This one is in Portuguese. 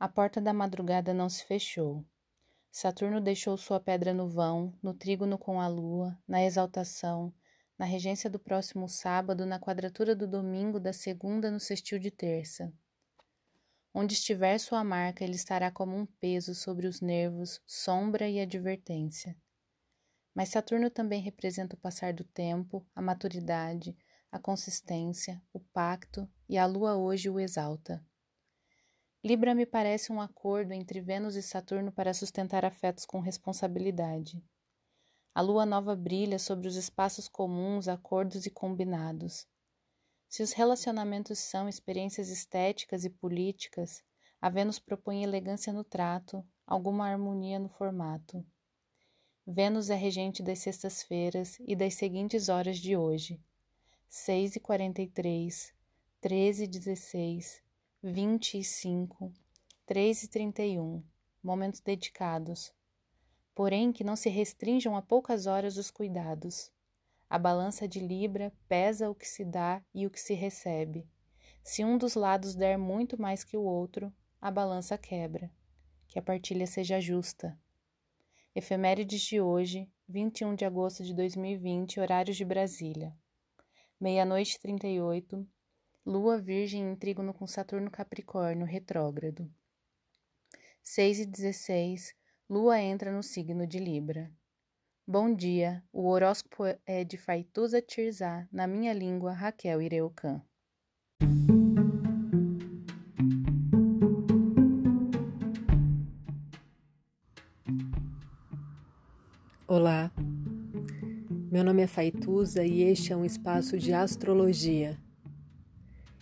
A porta da madrugada não se fechou. Saturno deixou sua pedra no vão, no trígono com a lua, na exaltação, na regência do próximo sábado, na quadratura do domingo, da segunda no sextil de terça. Onde estiver sua marca, ele estará como um peso sobre os nervos, sombra e advertência. Mas Saturno também representa o passar do tempo, a maturidade, a consistência, o pacto, e a lua hoje o exalta. Libra me parece um acordo entre Vênus e Saturno para sustentar afetos com responsabilidade. A lua nova brilha sobre os espaços comuns, acordos e combinados. Se os relacionamentos são experiências estéticas e políticas, a Vênus propõe elegância no trato, alguma harmonia no formato. Vênus é regente das sextas-feiras e das seguintes horas de hoje: 6 e 43, 13 e 16, vinte e cinco, três e trinta e um, momentos dedicados, porém que não se restringam a poucas horas os cuidados. A balança de Libra pesa o que se dá e o que se recebe. Se um dos lados der muito mais que o outro, a balança quebra. Que a partilha seja justa. Efemérides de hoje, 21 de agosto de 2020, horários de Brasília. Meia-noite 38, Lua Virgem em trígono com Saturno Capricórnio retrógrado. 6 e 16, Lua entra no signo de Libra. Bom dia, o horóscopo é de Faituza Tirzá, na minha língua Raquel Ireucan. Olá, meu nome é Faituza e este é um espaço de astrologia